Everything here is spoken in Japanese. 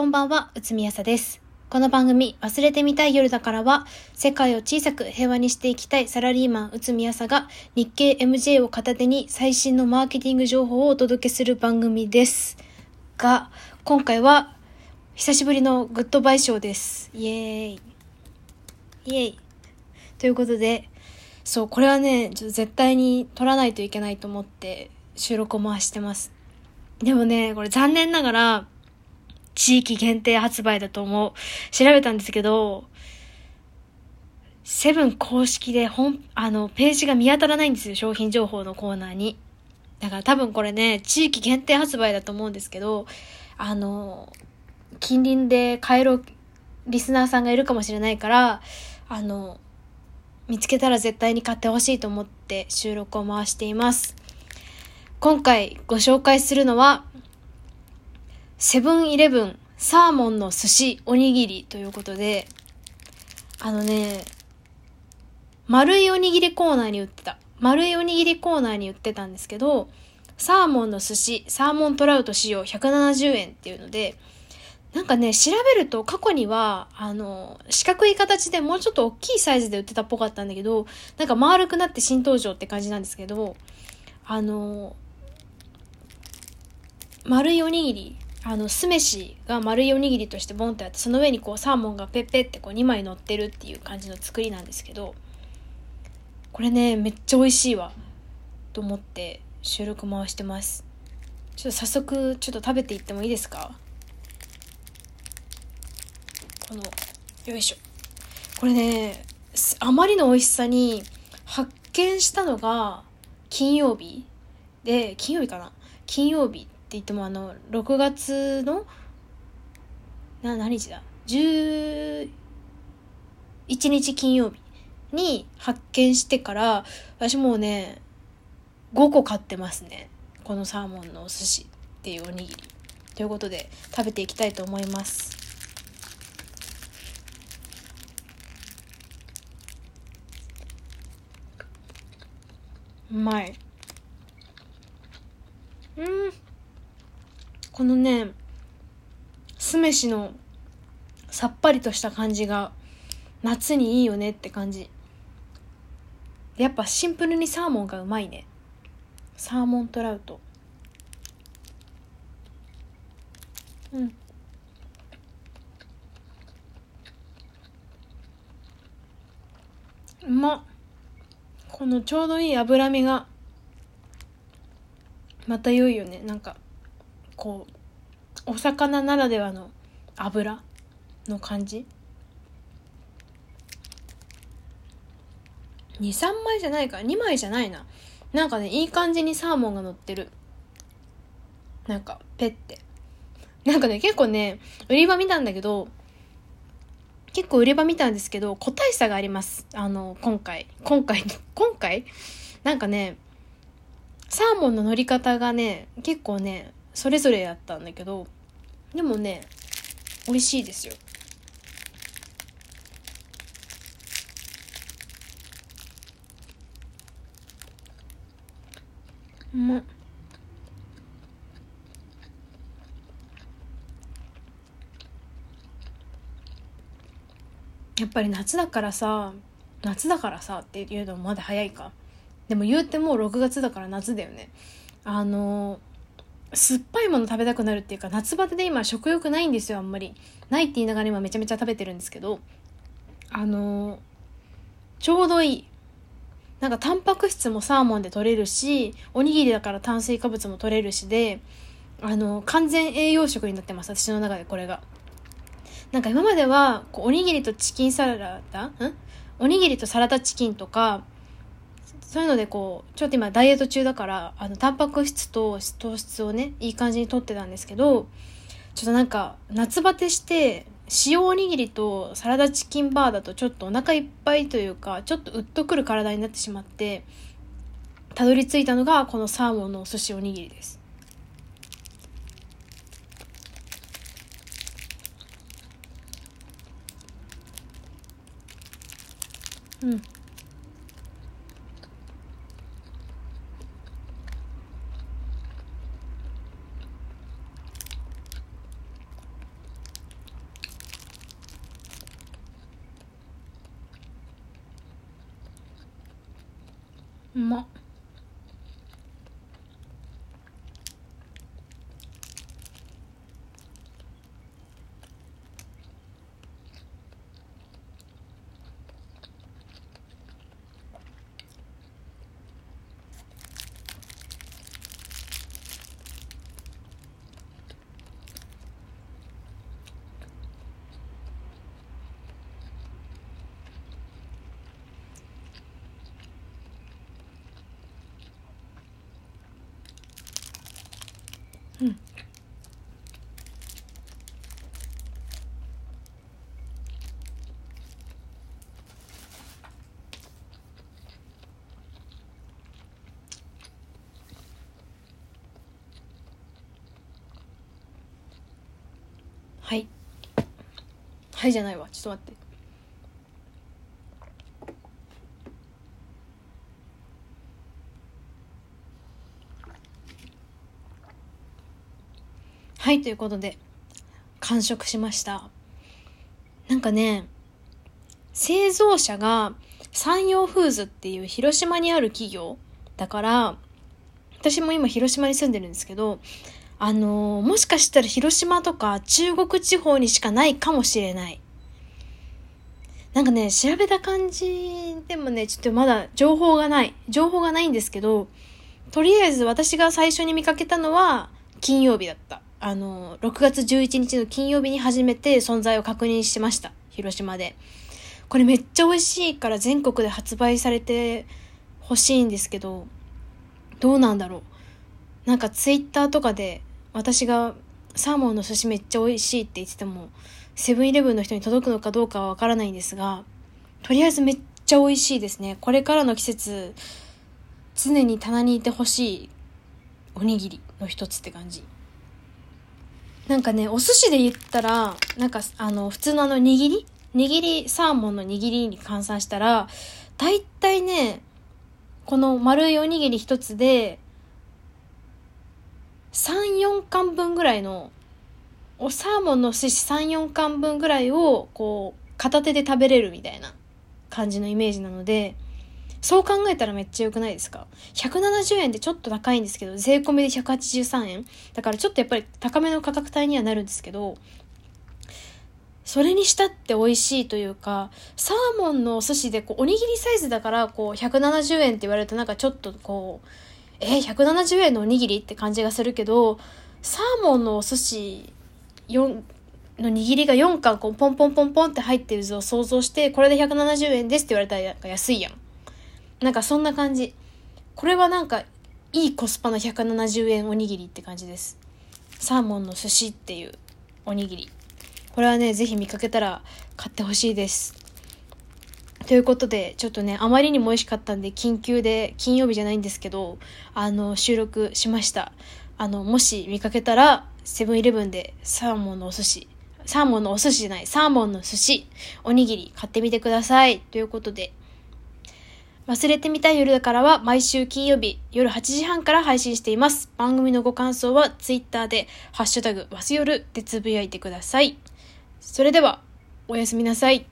こんばんは、うつみやさです。この番組、忘れてみたい夜だからは、世界を小さく平和にしていきたいサラリーマンうつみやさが、日経 MJ を片手に最新のマーケティング情報をお届けする番組です。が、今回は、久しぶりのグッドバイショーです。イエーイ。イエーイ。ということで、そう、これはね、ちょっと絶対に撮らないといけないと思って収録を回してます。でもね、これ残念ながら、地域限定発売だと思う。調べたんですけど、セブン公式で本、あの、ページが見当たらないんですよ、商品情報のコーナーに。だから多分これね、地域限定発売だと思うんですけど、あの、近隣で買えるリスナーさんがいるかもしれないから、あの、見つけたら絶対に買ってほしいと思って収録を回しています。今回ご紹介するのは、セブンイレブンサーモンの寿司おにぎりということで、あのね、丸いおにぎりコーナーに売ってた。丸いおにぎりコーナーに売ってたんですけど、サーモンの寿司、サーモントラウト使用170円っていうので、なんかね、調べると過去には、あの、四角い形でもうちょっと大きいサイズで売ってたっぽかったんだけど、なんか丸くなって新登場って感じなんですけど、あの、丸いおにぎり、あの、酢飯が丸いおにぎりとしてボンってあって、その上にこうサーモンがペッペってこう2枚乗ってるっていう感じの作りなんですけど、これね、めっちゃ美味しいわ。と思って収録回してます。ちょっと早速、ちょっと食べていってもいいですか？この、よいしょ。これね、あまりの美味しさに発見したのが金曜日で、金曜日かな？金曜日言ってもあの、6月の、な、何日だ ?11 日金曜日に発見してから、私もうね、5個買ってますね。このサーモンのお寿司っていうおにぎり。ということで、食べていきたいと思います。うまい。うん。このね、酢飯のさっぱりとした感じが夏にいいよねって感じ。やっぱシンプルにサーモンがうまいね。サーモントラウト。うん。うまっ。このちょうどいい脂身がまた良いよねなんかこうお魚ならではの脂の感じ？23枚じゃないか？2枚じゃないな。なんかねいい感じにサーモンが乗ってる。なんかペッて。なんかね結構ね売り場見たんだけど結構売り場見たんですけど、個体差があります。あの、今回。今回、今回？なんかね、サーモンの乗り方がね、結構ね、それぞれやったんだけど、でもね、美味しいですよ。うまっ。やっぱり夏だからさ夏だからさっていうのもまだ早いかでも言うてもう6月だから夏だよねあの酸っぱいもの食べたくなるっていうか夏バテで今食欲ないんですよあんまり。ないって言いながら今めちゃめちゃ食べてるんですけどあのちょうどいい。なんかタンパク質もサーモンで取れるしおにぎりだから炭水化物も取れるしであの完全栄養食になってます私の中でこれが。なんか今までは、こうおにぎりとチキンサラダん？おにぎりとサラダチキンとか、そういうのでこう、ちょっと今ダイエット中だから、あの、タンパク質と糖質をね、いい感じにとってたんですけど、ちょっとなんか、夏バテして、塩おにぎりとサラダチキンバーだとちょっとお腹いっぱいというか、ちょっとうっとくる体になってしまって、たどり着いたのがこのサーモンのお寿司おにぎりです。うん。うまっうんはいはいじゃないわ。ちょっと待って。はいということで完食しました。なんかね製造者が山陽フーズっていう広島にある企業だから私も今広島に住んでるんですけどあのーもしかしたら広島とか中国地方にしかないかもしれない。なんかね、調べた感じでもね、ちょっとまだ情報がない。情報がないんですけど、とりあえず私が最初に見かけたのは金曜日だった。あの、6月11日の金曜日に初めて存在を確認しました。広島で。これめっちゃ美味しいから全国で発売されてほしいんですけど、どうなんだろう。なんかツイッターとかで私がサーモンの寿司めっちゃ美味しいって言っててもセブンイレブンの人に届くのかどうかはわからないんですがとりあえずめっちゃ美味しいですね。これからの季節常に棚にいてほしいおにぎりの一つって感じ。なんかねお寿司で言ったらなんかあの普通のあの握り？握りサーモンの握りに換算したらだいたいねこの丸いおにぎり一つで3、4貫分ぐらいの、おサーモンの寿司3、4貫分ぐらいを、こう、片手で食べれるみたいな感じのイメージなので、そう考えたらめっちゃ良くないですか ?170 円でちょっと高いんですけど、税込みで183円。だからちょっとやっぱり高めの価格帯にはなるんですけど、それにしたって美味しいというか、サーモンのお寿司でこう、おにぎりサイズだから、こう、170円って言われるとなんかちょっとこう、えー、170円のおにぎりって感じがするけど、サーモンのお寿司4の握りが4貫こうポンポンポンポンって入ってる図を想像して、これで170円ですって言われたらなんか安いやん。なんかそんな感じ。これはなんかいいコスパの170円おにぎりって感じです。サーモンの寿司っていうおにぎり。これはね、ぜひ見かけたら買ってほしいです。ということで、ちょっとね、あまりにも美味しかったんで、緊急で、金曜日じゃないんですけど、あの、収録しました。あの、もし見かけたら、セブンイレブンでサーモンのお寿司、サーモンのお寿司じゃない、サーモンの寿司、おにぎり買ってみてください。ということで、忘れてみたい夜だからは毎週金曜日夜8時半から配信しています。番組のご感想はツイッターでハッシュタグわす夜でつぶやいてください。それでは、おやすみなさい。